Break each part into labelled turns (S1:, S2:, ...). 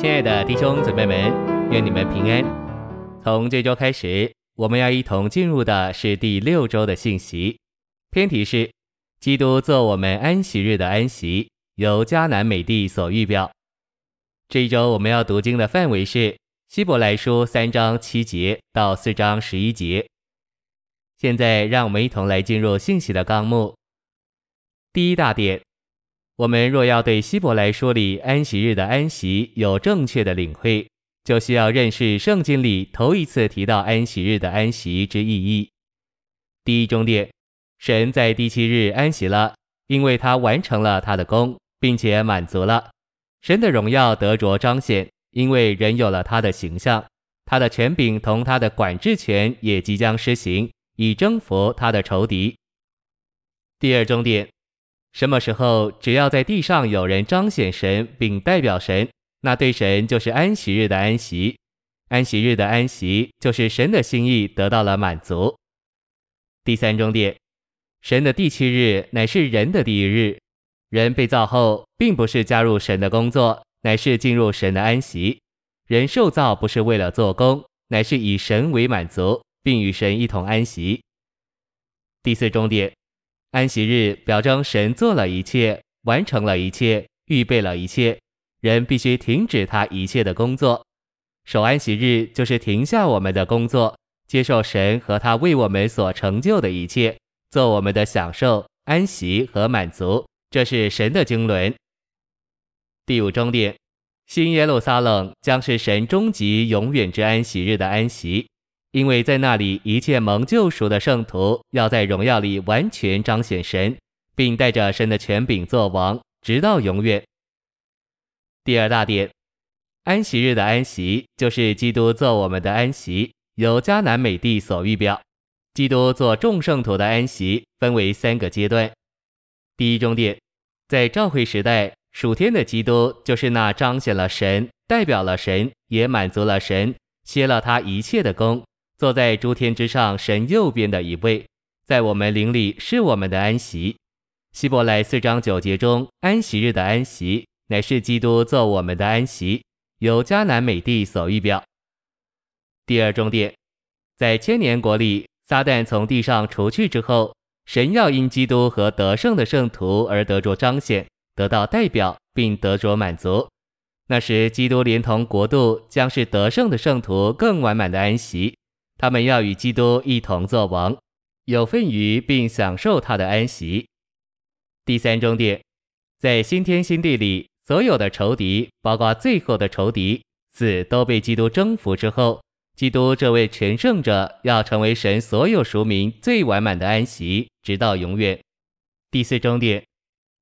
S1: 亲爱的弟兄姊妹们，愿你们平安。从这周开始，我们要一同进入的是第六周的信息，偏题是“基督做我们安息日的安息”，由迦南美地所预表。这一周我们要读经的范围是希伯来书三章七节到四章十一节。现在，让我们一同来进入信息的纲目。第一大点。我们若要对希伯来书里安息日的安息有正确的领会，就需要认识圣经里头一次提到安息日的安息之意义。第一终点，神在第七日安息了，因为他完成了他的工，并且满足了。神的荣耀得着彰显，因为人有了他的形象，他的权柄同他的管制权也即将施行，以征服他的仇敌。第二重点。什么时候，只要在地上有人彰显神并代表神，那对神就是安息日的安息。安息日的安息就是神的心意得到了满足。第三重点，神的第七日乃是人的第一日。人被造后，并不是加入神的工作，乃是进入神的安息。人受造不是为了做工，乃是以神为满足，并与神一同安息。第四重点。安息日表征神做了一切，完成了一切，预备了一切，人必须停止他一切的工作。守安息日就是停下我们的工作，接受神和他为我们所成就的一切，做我们的享受、安息和满足。这是神的经纶。第五终点，新耶路撒冷将是神终极永远之安息日的安息。因为在那里，一切蒙救赎的圣徒要在荣耀里完全彰显神，并带着神的权柄作王，直到永远。第二大点，安息日的安息就是基督做我们的安息，由迦南美地所预表。基督做众圣徒的安息分为三个阶段。第一重点，在召会时代，属天的基督就是那彰显了神、代表了神、也满足了神、歇了他一切的工。坐在诸天之上，神右边的一位，在我们灵里是我们的安息。希伯来四章九节中，安息日的安息乃是基督做我们的安息，由迦南美地所预表。第二重点，在千年国里，撒旦从地上除去之后，神要因基督和得胜的圣徒而得着彰显，得到代表，并得着满足。那时，基督连同国度将是得胜的圣徒更完满的安息。他们要与基督一同作王，有份于并享受他的安息。第三重点，在新天新地里，所有的仇敌，包括最后的仇敌，死都被基督征服之后，基督这位全胜者要成为神所有赎民最完满的安息，直到永远。第四重点，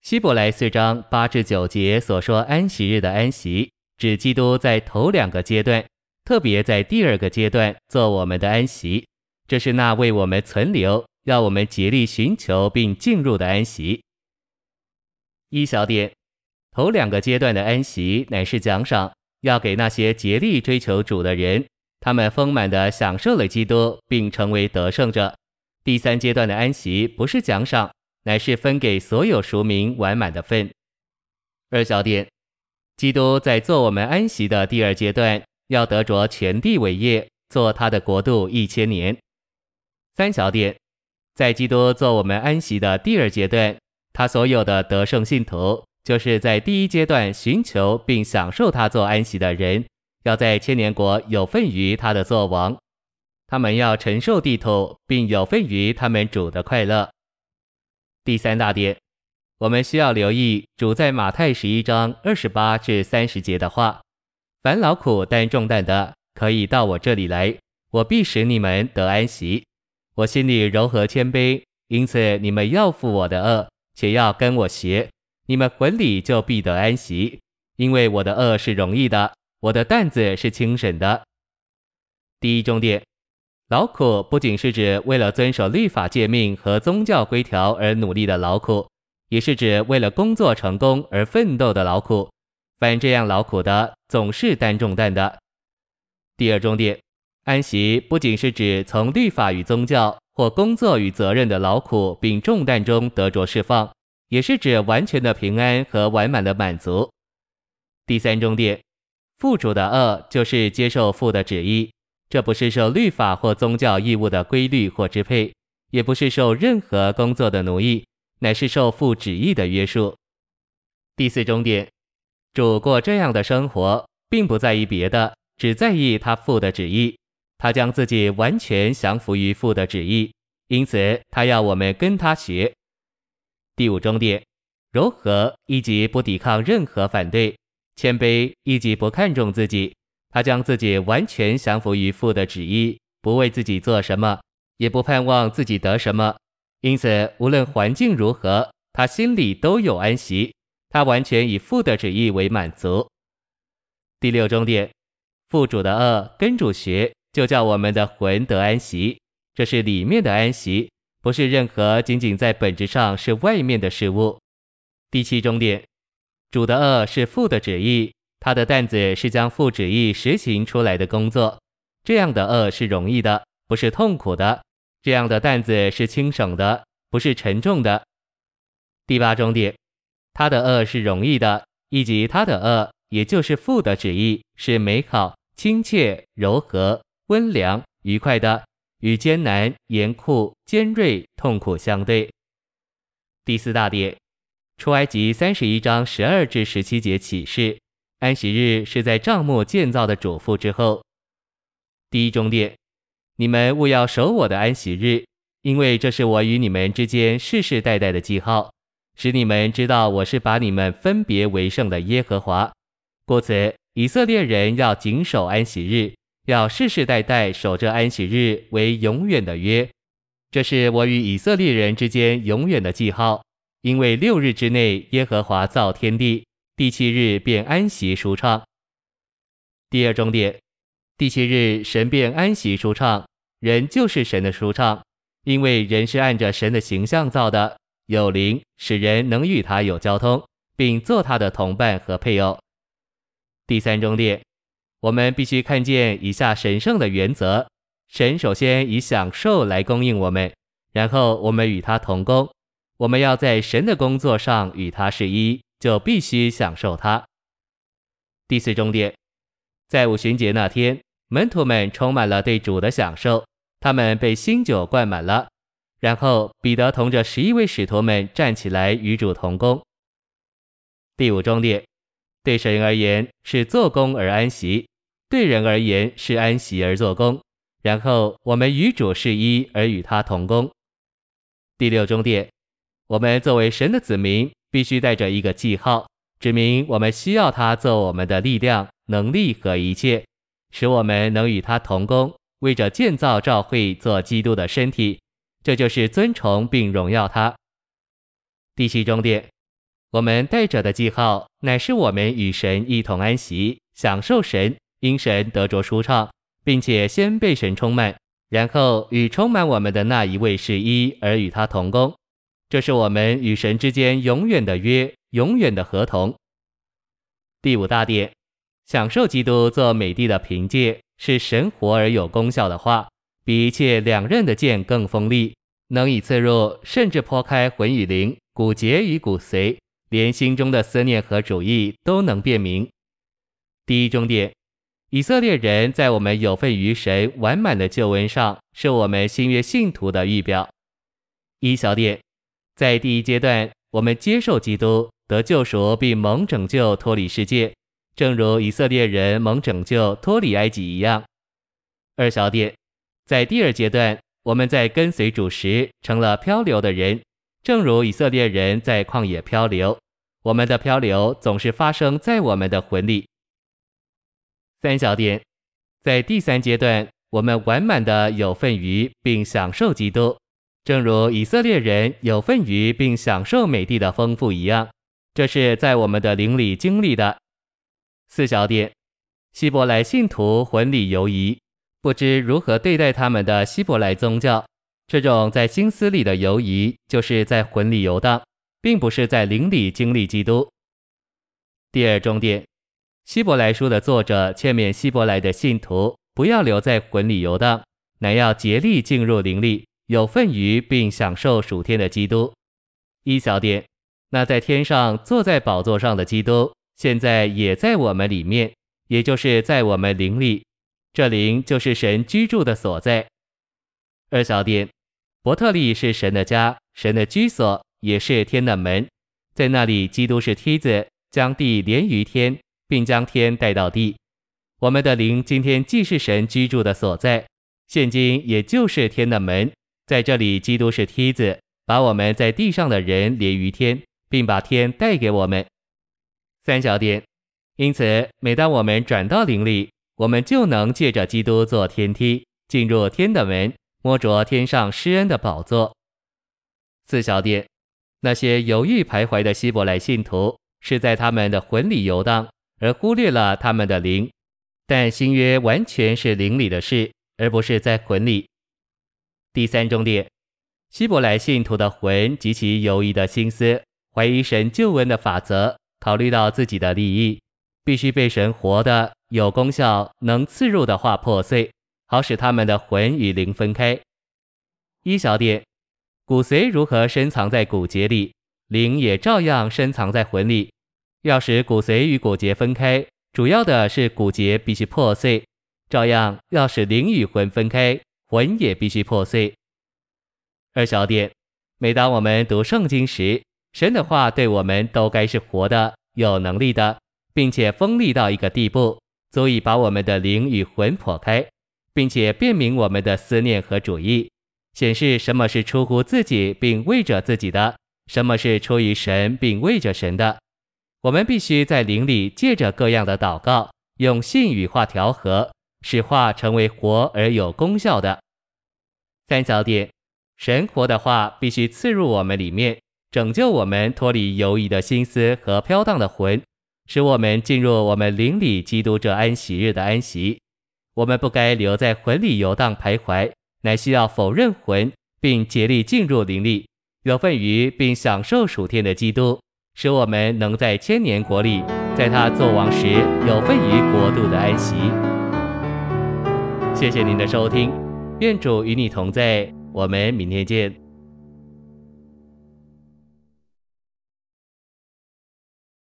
S1: 希伯来四章八至九节所说安息日的安息，指基督在头两个阶段。特别在第二个阶段做我们的安息，这是那为我们存留，要我们竭力寻求并进入的安息。一小点，头两个阶段的安息乃是奖赏，要给那些竭力追求主的人，他们丰满地享受了基督，并成为得胜者。第三阶段的安息不是奖赏，乃是分给所有赎民完满的份。二小点，基督在做我们安息的第二阶段。要得着全地伟业，做他的国度一千年。三小点，在基督做我们安息的第二阶段，他所有的得胜信徒，就是在第一阶段寻求并享受他做安息的人，要在千年国有份于他的作王。他们要承受地土，并有份于他们主的快乐。第三大点，我们需要留意主在马太十一章二十八至三十节的话。凡劳苦担重担的，可以到我这里来，我必使你们得安息。我心里柔和谦卑，因此你们要负我的轭，且要跟我学，你们魂里就必得安息。因为我的轭是容易的，我的担子是轻省的。第一重点，劳苦不仅是指为了遵守律法诫命和宗教规条而努力的劳苦，也是指为了工作成功而奋斗的劳苦。凡这样劳苦的，总是担重担的。第二重点，安息不仅是指从律法与宗教或工作与责任的劳苦并重担中得着释放，也是指完全的平安和完满的满足。第三重点，父主的轭就是接受父的旨意，这不是受律法或宗教义务的规律或支配，也不是受任何工作的奴役，乃是受父旨意的约束。第四重点，主过这样的生活，并不在意别的，只在意他父的旨意。他将自己完全降服于父的旨意，因此他要我们跟他学。第五重点，柔和以及不抵抗任何反对。谦卑以及不看重自己，他将自己完全降服于父的旨意，不为自己做什么，也不盼望自己得什么。因此，无论环境如何，他心里都有安息。他完全以父的旨意为满足。第六重点，父主的恶跟主学，就叫我们的魂得安息。这是里面的安息，不是任何仅仅在本质上是外面的事物。第七重点。主的恶是父的旨意，他的担子是将父旨意实行出来的工作。这样的恶是容易的，不是痛苦的；这样的担子是轻省的，不是沉重的。第八重点，他的恶是容易的，以及他的恶，也就是父的旨意，是美好、亲切、柔和、温良、愉快的，与艰难、严酷、尖锐、痛苦相对。第四大点。出埃及三十一章十二至十七节启示，安息日是在帐幕建造的嘱咐之后。第一中点，你们务要守我的安息日，因为这是我与你们之间世世代代的记号，使你们知道我是把你们分别为圣的耶和华。故此，以色列人要谨守安息日，要世世代代守着安息日为永远的约。这是我与以色列人之间永远的记号。因为六日之内，耶和华造天地，第七日便安息舒畅。第二重点，第七日神便安息舒畅，人就是神的舒畅，因为人是按着神的形象造的，有灵使人能与他有交通，并做他的同伴和配偶。第三重点，我们必须看见以下神圣的原则：神首先以享受来供应我们，然后我们与他同工。我们要在神的工作上与他是一，就必须享受他。第四重点，在五旬节那天，门徒们充满了对主的享受，他们被新酒灌满了。然后彼得同着十一位使徒们站起来与主同工。第五终点，对神而言是做工而安息，对人而言是安息而做工。然后我们与主是一而与他同工。第六终点。我们作为神的子民，必须带着一个记号，指明我们需要他做我们的力量、能力和一切，使我们能与他同工，为着建造教会做基督的身体。这就是尊崇并荣耀他。第七重点，我们带着的记号，乃是我们与神一同安息，享受神，因神得着舒畅，并且先被神充满，然后与充满我们的那一位是一，而与他同工。这是我们与神之间永远的约，永远的合同。第五大点，享受基督做美地的凭借，是神活而有功效的话，比一切两刃的剑更锋利，能以刺入，甚至剖开魂与灵、骨节与骨髓，连心中的思念和主意都能辨明。第一重点，以色列人在我们有份于神完满的救恩上，是我们新约信徒的预表。一小点。在第一阶段，我们接受基督得救赎，并蒙拯救脱离世界，正如以色列人蒙拯救脱离埃及一样。二小点，在第二阶段，我们在跟随主时成了漂流的人，正如以色列人在旷野漂流。我们的漂流总是发生在我们的魂里。三小点，在第三阶段，我们完满的有份于并享受基督。正如以色列人有份于并享受美地的丰富一样，这是在我们的灵里经历的。四小点，希伯来信徒魂里游移，不知如何对待他们的希伯来宗教。这种在心思里的游移，就是在魂里游荡，并不是在灵里经历基督。第二重点，希伯来书的作者劝勉希伯来的信徒不要留在魂里游荡，乃要竭力进入灵里。有份于并享受属天的基督。一小点，那在天上坐在宝座上的基督，现在也在我们里面，也就是在我们灵里，这灵就是神居住的所在。二小点，伯特利是神的家，神的居所也是天的门，在那里，基督是梯子，将地连于天，并将天带到地。我们的灵今天既是神居住的所在，现今也就是天的门，在这里，基督是梯子，把我们在地上的人连于天，并把天带给我们。三小点，因此，每当我们转到灵里，我们就能借着基督做天梯，进入天的门。摸着天上施恩的宝座。四小点，那些犹豫徘徊的希伯来信徒是在他们的魂里游荡，而忽略了他们的灵。但新约完全是灵里的事，而不是在魂里。第三重点，希伯来信徒的魂及其犹疑的心思，怀疑神救恩的法则，考虑到自己的利益，必须被神活的有功效、能刺入的话破碎。好使他们的魂与灵分开。一小点，骨髓如何深藏在骨节里，灵也照样深藏在魂里。要使骨髓与骨节分开，主要的是骨节必须破碎；照样要使灵与魂分开，魂也必须破碎。二小点，每当我们读圣经时，神的话对我们都该是活的、有能力的，并且锋利到一个地步，足以把我们的灵与魂剖开。并且辨明我们的思念和主意，显示什么是出乎自己并为着自己的，什么是出于神并为着神的。我们必须在灵里借着各样的祷告，用信与话调和，使话成为活而有功效的。三小点，神活的话必须刺入我们里面，拯救我们脱离犹疑的心思和飘荡的魂，使我们进入我们灵里基督这安息日的安息。我们不该留在魂里游荡徘徊，乃需要否认魂，并竭力进入灵里，有份于并享受属天的基督，使我们能在千年国里，在他作王时有份于国度的安息。谢谢您的收听，愿主与你同在，我们明天见。